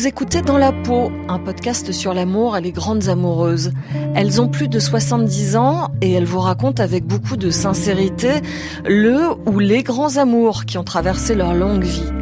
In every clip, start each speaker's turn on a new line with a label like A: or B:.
A: Vous écoutez Dans la peau, un podcast sur l'amour et les grandes amoureuses. Elles ont plus de 70 ans et elles vous racontent avec beaucoup de sincérité le ou les grands amours qui ont traversé leur longue vie.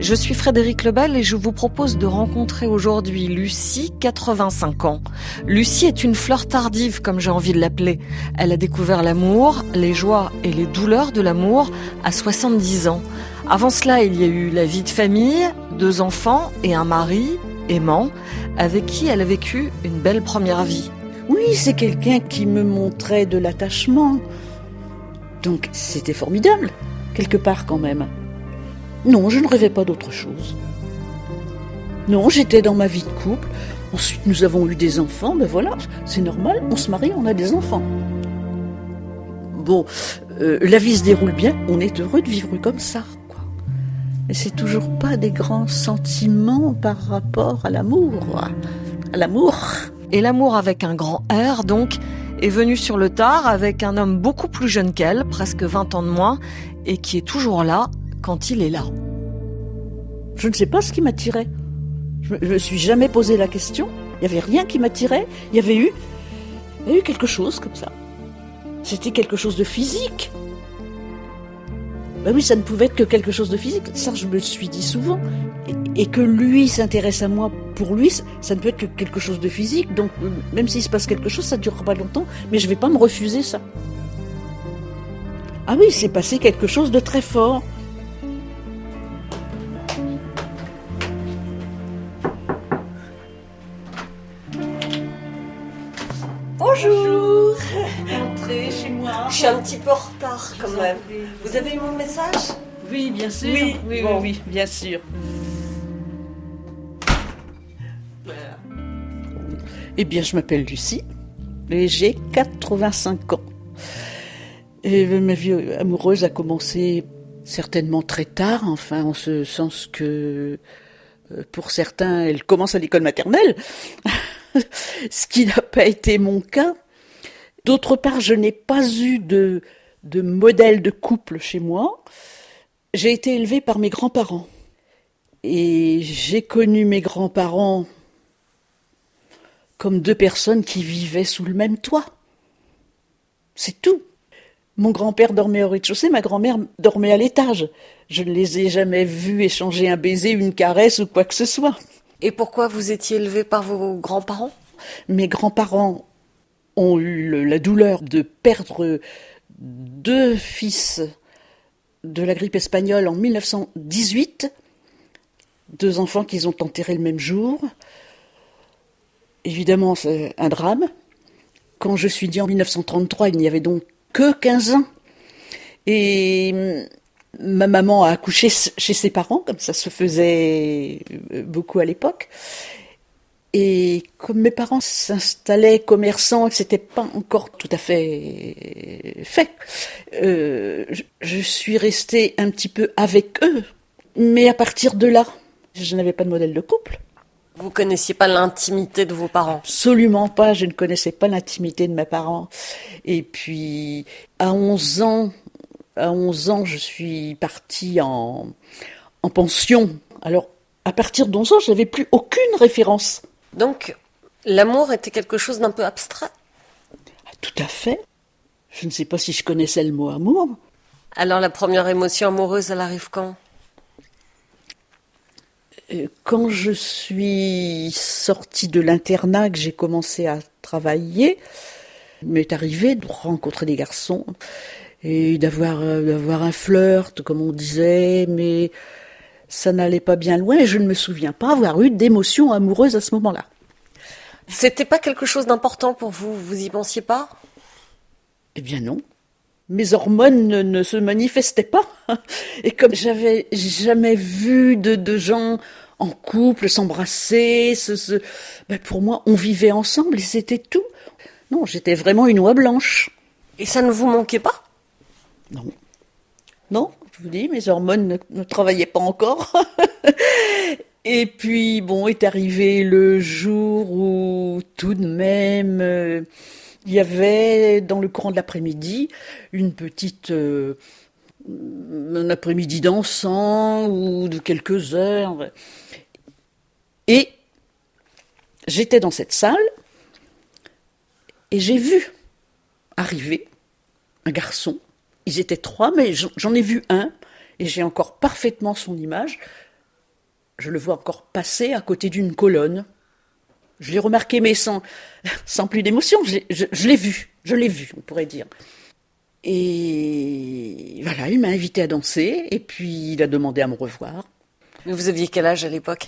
A: Je suis Frédéric Lebel et je vous propose de rencontrer aujourd'hui Lucie, 85 ans. Lucie est une fleur tardive, comme j'ai envie de l'appeler. Elle a découvert l'amour, les joies et les douleurs de l'amour à 70 ans. Avant cela, il y a eu la vie de famille, deux enfants et un mari, aimant, avec qui elle a vécu une belle première vie.
B: Oui, c'est quelqu'un qui me montrait de l'attachement. Donc c'était formidable, quelque part quand même. Non, je ne rêvais pas d'autre chose. Non, j'étais dans ma vie de couple. Ensuite, nous avons eu des enfants. Ben voilà, c'est normal, on se marie, on a des enfants. Bon, euh, la vie se déroule bien, on est heureux de vivre comme ça. Mais c'est toujours pas des grands sentiments par rapport à l'amour. À l'amour.
A: Et l'amour avec un grand R, donc, est venu sur le tard avec un homme beaucoup plus jeune qu'elle, presque 20 ans de moins, et qui est toujours là quand il est là.
B: Je ne sais pas ce qui m'attirait. Je ne me suis jamais posé la question. Il n'y avait rien qui m'attirait. Il y avait eu, il y a eu quelque chose comme ça. C'était quelque chose de physique. Ben oui, ça ne pouvait être que quelque chose de physique. Ça, je me le suis dit souvent. Et, que lui s'intéresse à moi pour lui, ça ne peut être que quelque chose de physique. Donc, même s'il se passe quelque chose, ça ne durera pas longtemps. Mais je ne vais pas me refuser ça. Ah oui, c'est passé quelque chose de très fort.
A: Suis un petit peu en retard quand même. Vous avez eu mon message?
B: Oui, bien sûr.
A: Oui,
B: oui, oui, bien sûr. Eh bien, je m'appelle Lucie et j'ai 85 ans. Et ma vie amoureuse a commencé certainement très tard, enfin, en ce sens que euh, pour certains, elle commence à l'école maternelle. ce qui n'a pas été mon cas. D'autre part, je n'ai pas eu de, de modèle de couple chez moi. J'ai été élevée par mes grands-parents. Et j'ai connu mes grands-parents comme deux personnes qui vivaient sous le même toit. C'est tout. Mon grand-père dormait au rez-de-chaussée, ma grand-mère dormait à l'étage. Je ne les ai jamais vus échanger un baiser, une caresse ou quoi que ce soit.
A: Et pourquoi vous étiez élevé par vos grands-parents?
B: Mes grands-parents ont eu la douleur de perdre deux fils de la grippe espagnole en 1918, deux enfants qu'ils ont enterrés le même jour. Évidemment, c'est un drame. Quand je suis dit en 1933, il n'y avait donc que 15 ans. Et ma maman a accouché chez ses parents, comme ça se faisait euh, beaucoup à l'époque. Et comme mes parents s'installaient commerçants et que c'était pas encore tout à fait fait, euh, je suis restée un petit peu avec eux. Mais à partir de là, je n'avais pas de modèle de couple.
A: Vous connaissiez pas l'intimité de vos parents?
B: Absolument pas, je ne connaissais pas l'intimité de mes parents. Et puis, à 11 ans, à 11 ans, je suis partie en, en pension. Alors, à partir de 11 ans, je n'avais plus aucune référence.
A: Donc, l'amour était quelque chose d'un peu abstrait
B: ah, Tout à fait. Je ne sais pas si je connaissais le mot amour.
A: Alors, la première émotion amoureuse, elle arrive quand?
B: Euh, Quand je suis sortie de l'internat, que j'ai commencé à travailler, il m'est arrivé de rencontrer des garçons et d'avoir euh, d'avoir un flirt, comme on disait, mais ça n'allait pas bien loin et je ne me souviens pas avoir eu d'émotion amoureuse à ce moment-là.
A: C'était pas quelque chose d'important pour vous, vous y pensiez pas?
B: Eh bien non. Mes hormones ne, se manifestaient pas. Et comme j'avais jamais vu de, de gens en couple s'embrasser, ce, ben pour moi, on vivait ensemble et c'était tout. Non, j'étais vraiment une oie blanche.
A: Et ça ne vous manquait pas?
B: Non. Non, je vous dis, mes hormones ne, travaillaient pas encore. Et puis, bon, est arrivé le jour où tout de même, euh, il y avait, dans le courant de l'après-midi, une petite... Euh, un après-midi dansant ou de quelques heures. Et j'étais dans cette salle et j'ai vu arriver un garçon. Ils étaient trois, mais j'en ai vu un et j'ai encore parfaitement son image. Je le vois encore passer à côté d'une colonne. Je l'ai remarqué, mais sans, sans plus d'émotion. Je, je l'ai vu, je l'ai vu, on pourrait dire. Et voilà, il m'a invité à danser, et puis il a demandé à me revoir.
A: Mais vous aviez quel âge à l'époque?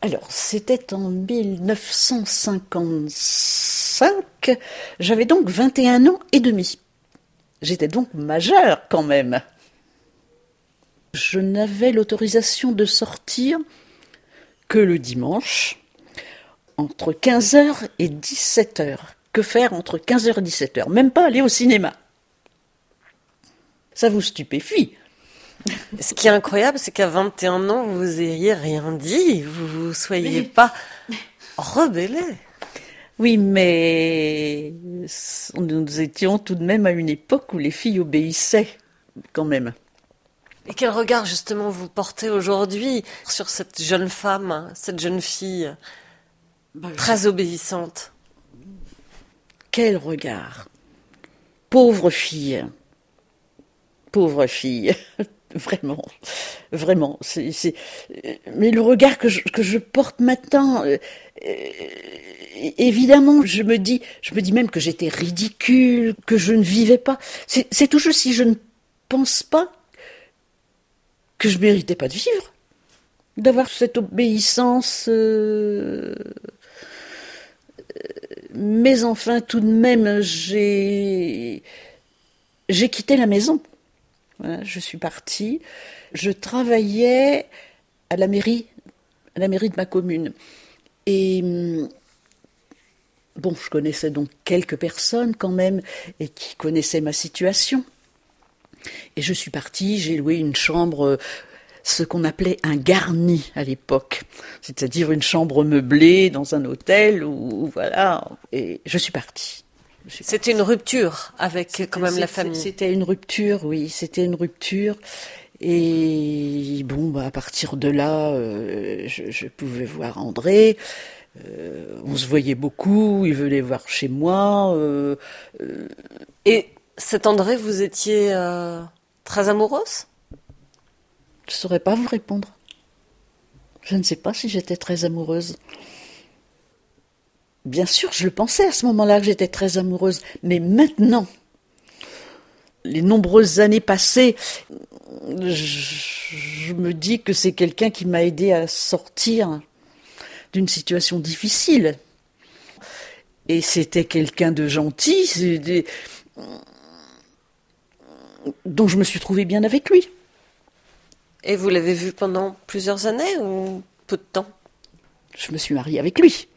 B: Alors, c'était en 1955. J'avais donc 21 ans et demi. J'étais donc majeure quand même. Je n'avais l'autorisation de sortir que le dimanche, entre 15h et 17h. Que faire entre 15h et 17h Même pas aller au cinéma. Ça vous stupéfie.
A: Ce qui est incroyable, c'est qu'à 21 ans, vous n'ayez rien dit, vous ne soyez pas rebellé.
B: Oui, mais nous étions tout de même à une époque où les filles obéissaient, quand même.
A: Et quel regard justement vous portez aujourd'hui sur cette jeune femme, cette jeune fille bah, très obéissante?
B: Quel regard? Pauvre fille. Pauvre fille Vraiment, vraiment. Mais le regard que je, que je porte maintenant, euh, euh, évidemment, je me dis, je me dis même que j'étais ridicule, que je ne vivais pas. C'est, c'est toujours si je ne pense pas que je méritais pas de vivre, d'avoir cette obéissance. Euh, mais enfin, tout de même, j'ai j'ai quitté la maison. Je suis partie. Je travaillais à la mairie, à la mairie de ma commune. Et bon, je connaissais donc quelques personnes quand même et qui connaissaient ma situation. Et je suis partie, j'ai loué une chambre, euh, ce qu'on appelait un garni à l'époque, c'est-à-dire une chambre meublée dans un hôtel, ou voilà, et je suis partie.
A: C'était une rupture avec quand même la famille.
B: C'était une rupture, oui, c'était une rupture. Et bon, bah, à partir de là, euh, je, pouvais voir André. Euh, on se voyait beaucoup, il venait voir chez moi.
A: et cet André, vous étiez euh, très amoureuse?
B: Je ne saurais pas vous répondre. Je ne sais pas si j'étais très amoureuse. Bien sûr, je le pensais à ce moment-là que j'étais très amoureuse, mais maintenant, les nombreuses années passées, je, me dis que c'est quelqu'un qui m'a aidé à sortir d'une situation difficile. Et c'était quelqu'un de gentil, dont je me suis trouvée bien avec lui.
A: Et vous l'avez vu pendant plusieurs années ou peu de temps?
B: Je me suis mariée avec lui.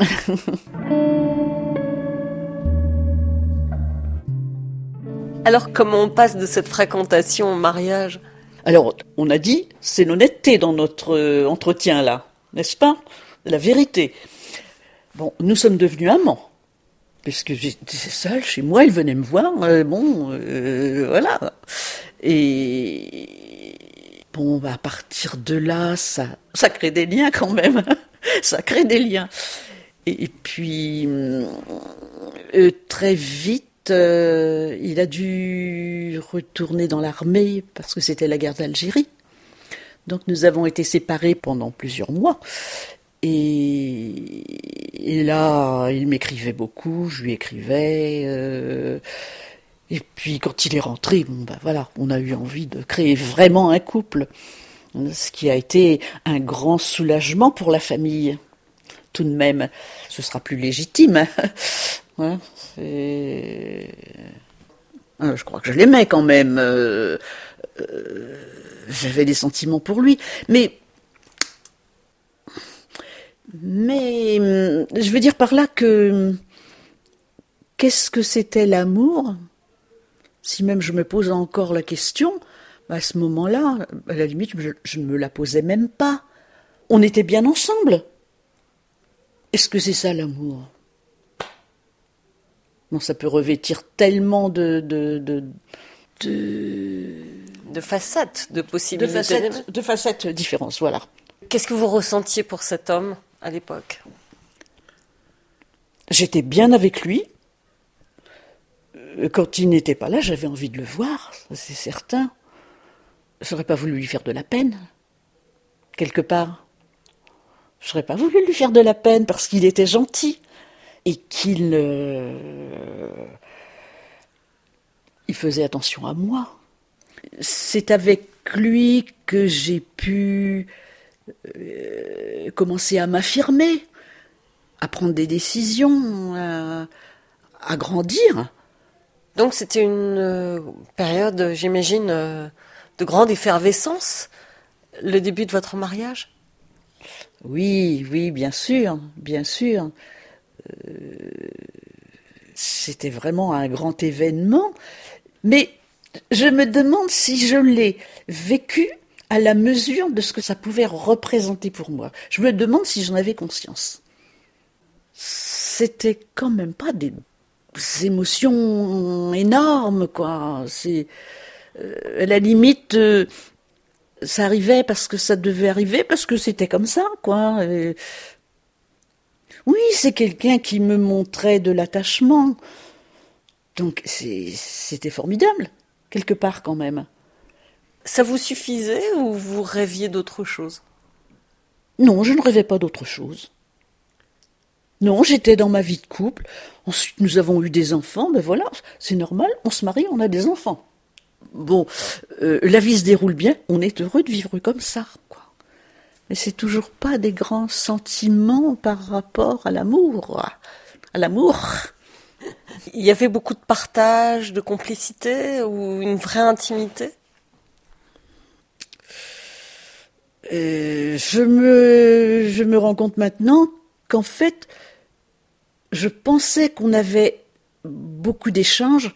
A: Alors comment on passe de cette fréquentation au mariage?
B: Alors on a dit, c'est l'honnêteté dans notre euh, entretien là, n'est-ce pas? La vérité. Bon, nous sommes devenus amants puisque j'étais seule chez moi, il venait me voir, euh, bon, euh, voilà. Et bon, bah, à partir de là, ça, ça crée des liens quand même, ça crée des liens. Et, puis, euh, très vite, il a dû retourner dans l'armée parce que c'était la guerre d'Algérie. Donc nous avons été séparés pendant plusieurs mois. Et, là, il m'écrivait beaucoup, je lui écrivais. Euh, et puis quand il est rentré, bon ben voilà, on a eu envie de créer vraiment un couple, ce qui a été un grand soulagement pour la famille. Tout de même, ce sera plus légitime. Hein, euh, je crois que je l'aimais quand même. Euh, j'avais des sentiments pour lui, mais mais je veux dire par là que qu'est-ce que c'était l'amour? Si même je me pose encore la question, à ce moment-là, à la limite, je, ne me la posais même pas. On était bien ensemble. Est-ce que c'est ça l'amour? Non, ça peut revêtir tellement de de de,
A: de, facettes, de possibilités,
B: de facettes, de facettes différentes. Voilà,
A: Qu'est-ce que vous ressentiez pour cet homme à l'époque?
B: J'étais bien avec lui. Euh, quand il n'était pas là, j'avais envie de le voir, c'est certain. Je n'aurais pas voulu lui faire de la peine, quelque part. Je n'aurais pas voulu lui faire de la peine parce qu'il était gentil et qu'il il faisait attention à moi. C'est avec lui que j'ai pu euh, commencer à m'affirmer, à prendre des décisions, à, grandir.
A: Donc c'était une euh, période, j'imagine, euh, de grande effervescence, le début de votre mariage?
B: Oui, oui, bien sûr, bien sûr. c'était vraiment un grand événement, mais je me demande si je l'ai vécu à la mesure de ce que ça pouvait représenter pour moi. Je me demande si j'en avais conscience. C'était quand même pas des émotions énormes, quoi. C'est euh, à la limite, euh, ça arrivait parce que ça devait arriver, parce que c'était comme ça, quoi. oui, c'est quelqu'un qui me montrait de l'attachement. Donc c'était formidable, quelque part quand même.
A: Ça vous suffisait ou vous rêviez d'autre chose?
B: Non, je ne rêvais pas d'autre chose. Non, j'étais dans ma vie de couple. Ensuite, nous avons eu des enfants. Mais ben voilà, c'est normal. On se marie, on a des enfants. Bon, euh, la vie se déroule bien. On est heureux de vivre comme ça, quoi. Mais c'est toujours pas des grands sentiments par rapport à l'amour. À l'amour.
A: Il y avait beaucoup de partage, de complicité ou une vraie intimité?
B: Euh, je, me, je me rends compte maintenant qu'en fait, je pensais qu'on avait beaucoup d'échanges.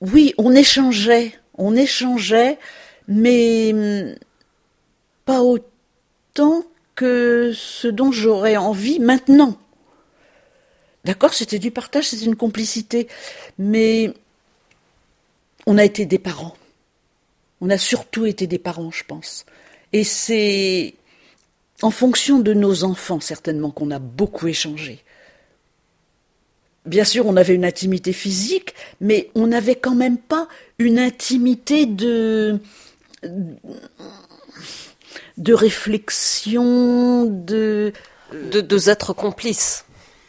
B: Oui, on échangeait, on échangeait, mais hum, pas autant que ce dont j'aurais envie maintenant. D'accord, c'était du partage, c'était une complicité, mais on a été des parents. On a surtout été des parents, je pense. Et c'est en fonction de nos enfants, certainement, qu'on a beaucoup échangé. Bien sûr, on avait une intimité physique, mais on n'avait quand même pas une intimité de de réflexion, de
A: de deux êtres complices.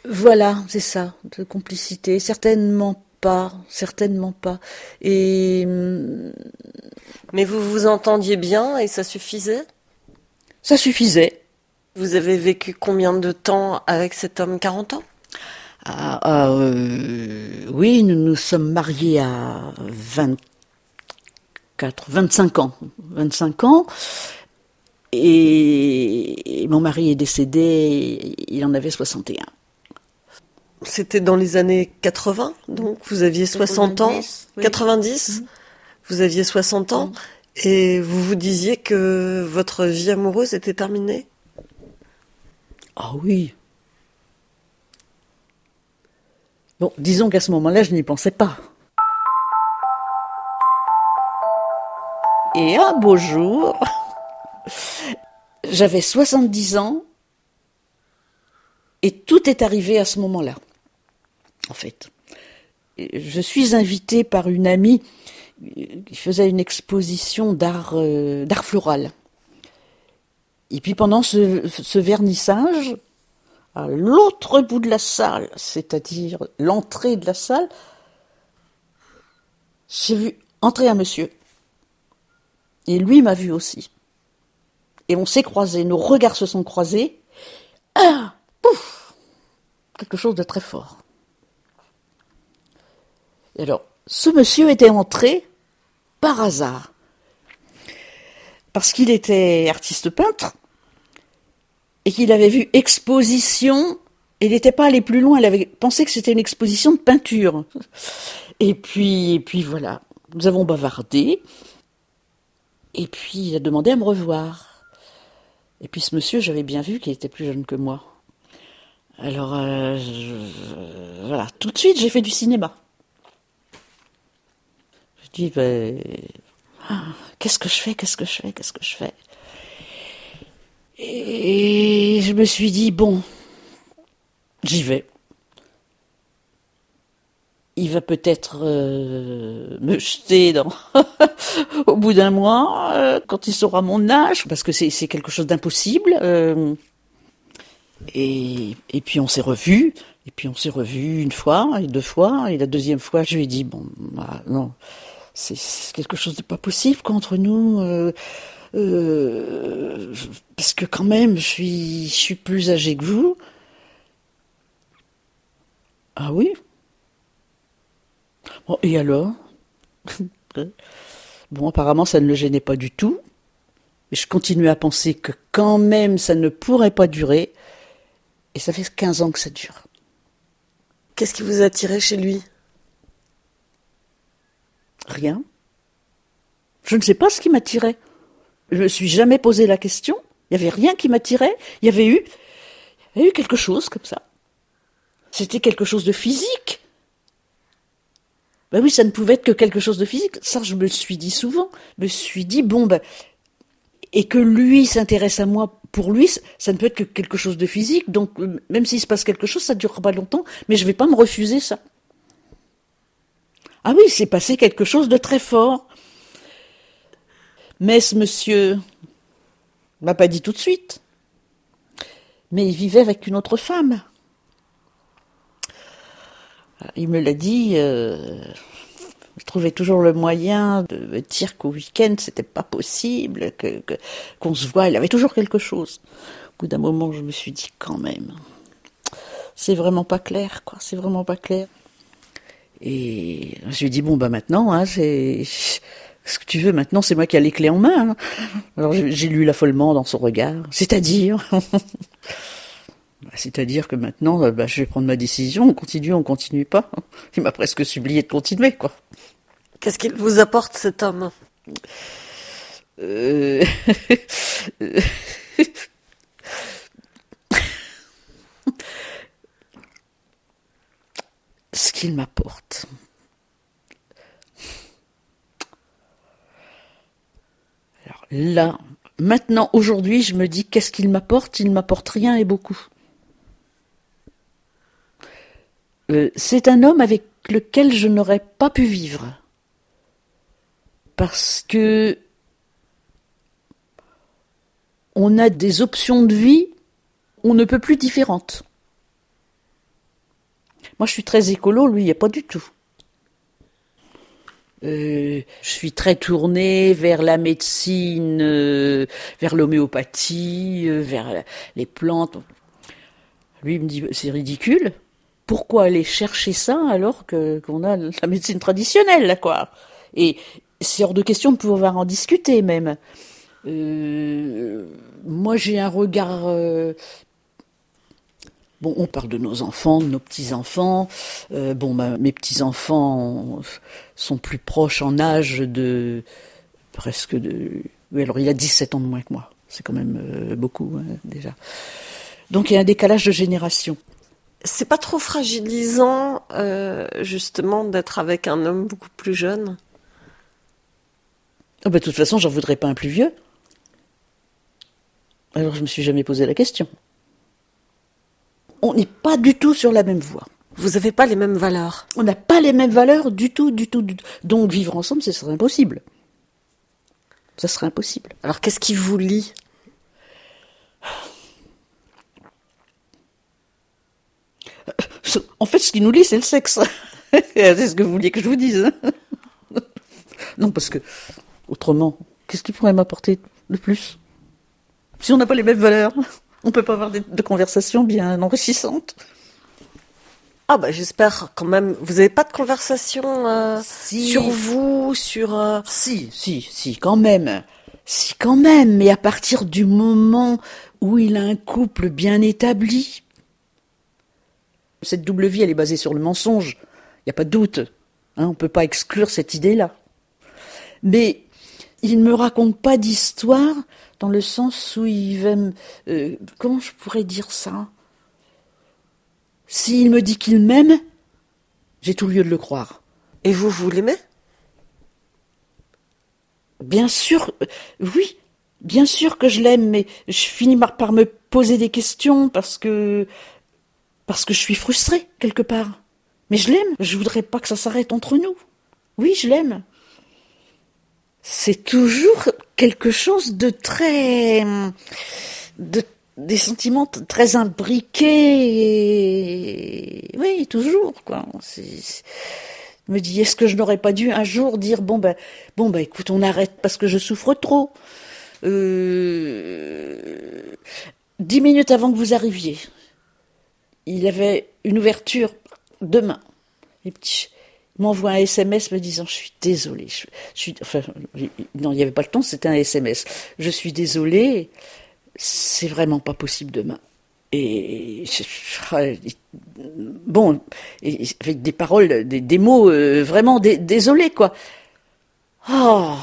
B: Voilà, c'est ça, de complicité. Certainement pas, certainement pas. Et.
A: Mais vous vous entendiez bien et ça suffisait?
B: Ça suffisait.
A: Vous avez vécu combien de temps avec cet homme? 40 ans?
B: Ah, ah euh, Oui, nous nous sommes mariés à 24, 25 ans. 25 ans. Et mon mari est décédé, il en avait 61.
A: C'était dans les années 80, donc vous aviez 60 ans. 90 mhm. Vous aviez 60 ans. Mhm. Et vous vous disiez que votre vie amoureuse était terminée?
B: Ah oui. Bon, disons qu'à ce moment-là, je n'y pensais pas. Et un beau jour, j'avais 70 ans et tout est arrivé à ce moment-là en fait. Je suis invitée par une amie qui faisait une exposition d'art euh, d'art floral. Et puis pendant ce, vernissage, à l'autre bout de la salle, c'est-à-dire l'entrée de la salle, j'ai vu entrer un monsieur. Et lui m'a vu aussi. Et on s'est croisés, nos regards se sont croisés. Ah Pouf Quelque chose de très fort alors, ce monsieur était entré par hasard. Parce qu'il était artiste peintre et qu'il avait vu exposition il n'était pas allé plus loin, il avait pensé que c'était une exposition de peinture. Et puis, et puis voilà, nous avons bavardé. Et puis il a demandé à me revoir. Et puis ce monsieur, j'avais bien vu qu'il était plus jeune que moi. Alors, euh, voilà, tout de suite, j'ai fait du cinéma. Je dis, ben, qu'est-ce que je fais, qu'est-ce que je fais, qu'est-ce que je fais? Et je me suis dit, bon, j'y vais. Il va peut-être euh, me jeter dans au bout d'un mois, euh, quand il saura mon âge, parce que c'est quelque chose d'impossible. Euh, et, et puis on s'est revus, et puis on s'est revus une fois, et deux fois, et la deuxième fois, je lui ai dit, bon, bah, non, c'est quelque chose de pas possible contre nous. Parce que quand même, je suis, je suis plus âgé que vous. Ah oui Bon, et alors? Bon, apparemment, ça ne le gênait pas du tout. Mais je continuais à penser que quand même, ça ne pourrait pas durer. Et ça fait 15 ans que ça dure.
A: Qu'est-ce qui vous a attiré chez lui?
B: Rien. Je ne sais pas ce qui m'attirait. Je me suis jamais posé la question. Il n'y avait rien qui m'attirait. Il y avait eu, il eu quelque chose comme ça. C'était quelque chose de physique. Ben oui, ça ne pouvait être que quelque chose de physique. Ça, je me suis dit souvent. Je me suis dit, bon, ben, et que lui s'intéresse à moi, pour lui, ça ne peut être que quelque chose de physique. Donc, même s'il se passe quelque chose, ça ne durera pas longtemps, mais je ne vais pas me refuser ça. Ah oui, il s'est passé quelque chose de très fort. Mais ce monsieur m'a pas dit tout de suite. Mais il vivait avec une autre femme. Il me l'a dit. Euh, je trouvais toujours le moyen de me dire qu'au week-end c'était pas possible, qu'on se voit. Il avait toujours quelque chose. Au bout d'un moment, je me suis dit quand même, c'est vraiment pas clair, quoi. C'est vraiment pas clair. Et je lui ai dit bon bah maintenant, hein, c'est ce que tu veux maintenant, c'est moi qui ai les clés en main. Hein. Alors j'ai lu l'affolement dans son regard. C'est-à-dire bah, C'est-à-dire que maintenant, bah, je vais prendre ma décision. On continue, on continue pas. Il m'a presque supplié de continuer, quoi.
A: Qu'est-ce qu'il vous apporte cet homme?
B: Euh... Ce qu'il m'apporte. Là, maintenant, aujourd'hui, je me dis qu'est-ce qu'il m'apporte? Il m'apporte rien et beaucoup. Euh, c'est un homme avec lequel je n'aurais pas pu vivre parce que on a des options de vie on ne peut plus différentes. Moi, je suis très écolo, lui, il n'y a pas du tout. Euh, je suis très tournée vers la médecine, euh, vers l'homéopathie, euh, vers les plantes. Lui, me dit, c'est ridicule. Pourquoi aller chercher ça alors que qu'on a la médecine traditionnelle, là, quoi? Et c'est hors de question de pouvoir en discuter même. Moi, j'ai un regard. Euh, bon, on parle de nos enfants, de nos petits-enfants. Euh, bon, mes petits-enfants sont plus proches en âge de. presque de. Oui, alors il a 17 ans de moins que moi. C'est quand même beaucoup, hein, déjà. Donc il y a un décalage de génération.
A: C'est pas trop fragilisant, justement, d'être avec un homme beaucoup plus jeune?
B: Oh bah, de toute façon, j'en voudrais pas un plus vieux. Alors je me suis jamais posé la question. On n'est pas du tout sur la même voie.
A: Vous n'avez pas les mêmes valeurs.
B: On n'a pas les mêmes valeurs du tout, du tout, du tout. Donc vivre ensemble, ce serait impossible. Ça serait impossible.
A: Alors qu'est-ce qui vous lie?
B: En fait, ce qui nous lie, c'est le sexe. c'est ce que vous vouliez que je vous dise. non, parce que Autrement, qu'est-ce qui pourrait m'apporter de plus? Si on n'a pas les mêmes valeurs, on peut pas avoir de, conversations bien enrichissantes.
A: Ah bah j'espère quand même. Vous n'avez pas de conversation euh, sur vous, sur. Euh,
B: si, si, si, quand même. Si, quand même. Mais à partir du moment où il a un couple bien établi, cette double vie, elle est basée sur le mensonge. Il n'y a pas de doute. Hein, on ne peut pas exclure cette idée-là. Mais il ne me raconte pas d'histoire dans le sens où il va me... Euh, comment je pourrais dire ça? S'il me dit qu'il m'aime, j'ai tout lieu de le croire.
A: Et vous, vous l'aimez?
B: Bien sûr, euh, oui, bien sûr que je l'aime, mais je finis par me poser des questions parce que parce que je suis frustrée quelque part. Mais je l'aime. Je voudrais pas que ça s'arrête entre nous. Oui, je l'aime. C'est toujours quelque chose de très de des sentiments très imbriqués. Oui, toujours quoi. C'est me dit est-ce que je n'aurais pas dû un jour dire bon ben bon ben écoute on arrête parce que je souffre trop. Euh, dix minutes avant que vous arriviez, il avait une ouverture demain. il m'envoie un SMS me disant je suis désolé. Je, suis enfin non il n'y avait pas le temps c'était un SMS. Je suis désolé, c'est vraiment pas possible demain et bon, avec des paroles, des, mots euh, vraiment désolés, quoi. Oh,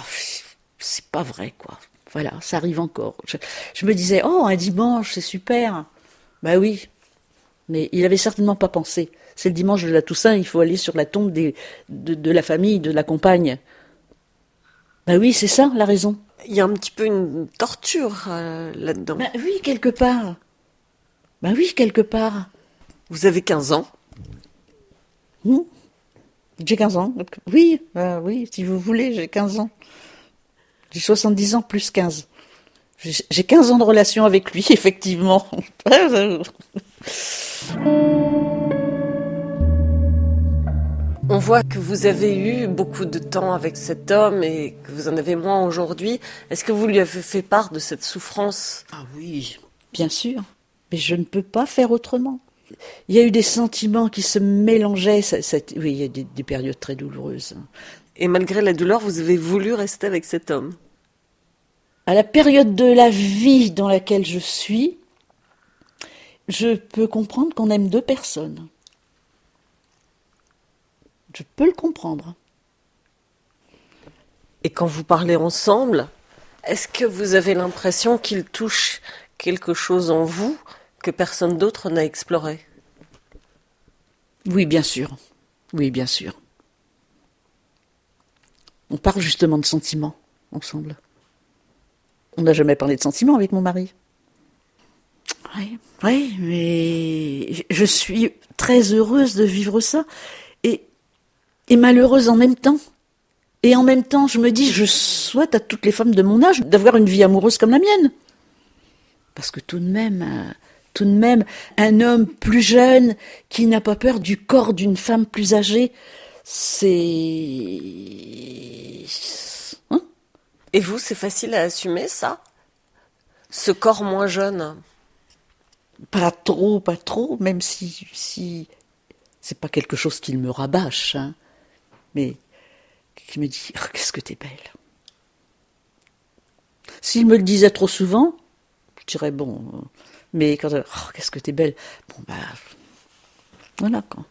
B: c'est pas vrai, quoi. Voilà, ça arrive encore. Je, me disais, oh, un dimanche, c'est super. Bah oui, mais il avait certainement pas pensé. C'est le dimanche de la Toussaint, il faut aller sur la tombe des, de, la famille, de la compagne. Bah oui, c'est ça, la raison.
A: Il y a un petit peu une torture euh, là-dedans.
B: Bah oui, quelque part. Ben oui, quelque part.
A: Vous avez 15 ans
B: hmm. J'ai 15 ans. Oui, ben oui, si vous voulez, j'ai 15 ans. J'ai 70 ans plus 15. J'ai 15 ans de relation avec lui, effectivement.
A: On voit que vous avez eu beaucoup de temps avec cet homme et que vous en avez moins aujourd'hui. Est-ce que vous lui avez fait part de cette souffrance?
B: Ah oui, bien sûr. Mais je ne peux pas faire autrement. Il y a eu des sentiments qui se mélangeaient. oui, il y a des, périodes très douloureuses.
A: Et malgré la douleur, vous avez voulu rester avec cet homme?
B: À la période de la vie dans laquelle je suis, je peux comprendre qu'on aime deux personnes. Je peux le comprendre.
A: Et quand vous parlez ensemble, est-ce que vous avez l'impression qu'il touche quelque chose en vous que personne d'autre n'a exploré?
B: Oui, bien sûr. Oui, bien sûr. On parle justement de sentiments ensemble. On n'a jamais parlé de sentiments avec mon mari. Oui, oui, mais je suis très heureuse de vivre ça et, malheureuse en même temps. Et en même temps, je me dis, je souhaite à toutes les femmes de mon âge d'avoir une vie amoureuse comme la mienne. Parce que tout de même, euh, tout de même, un homme plus jeune qui n'a pas peur du corps d'une femme plus âgée, c'est...
A: Hein? Et vous, c'est facile à assumer ça? Ce corps moins jeune?
B: Pas trop, pas trop, même si, si c'est pas quelque chose qui me rabâche, hein, mais qui me dit oh, qu'est-ce que t'es belle. S'il me le disait trop souvent, je dirais bon. Mais quand oh, qu'est-ce que t'es belle, bon bah voilà quand.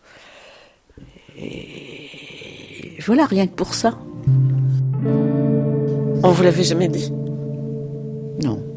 B: Et voilà rien que pour ça.
A: On vous l'avait jamais dit?
B: Non.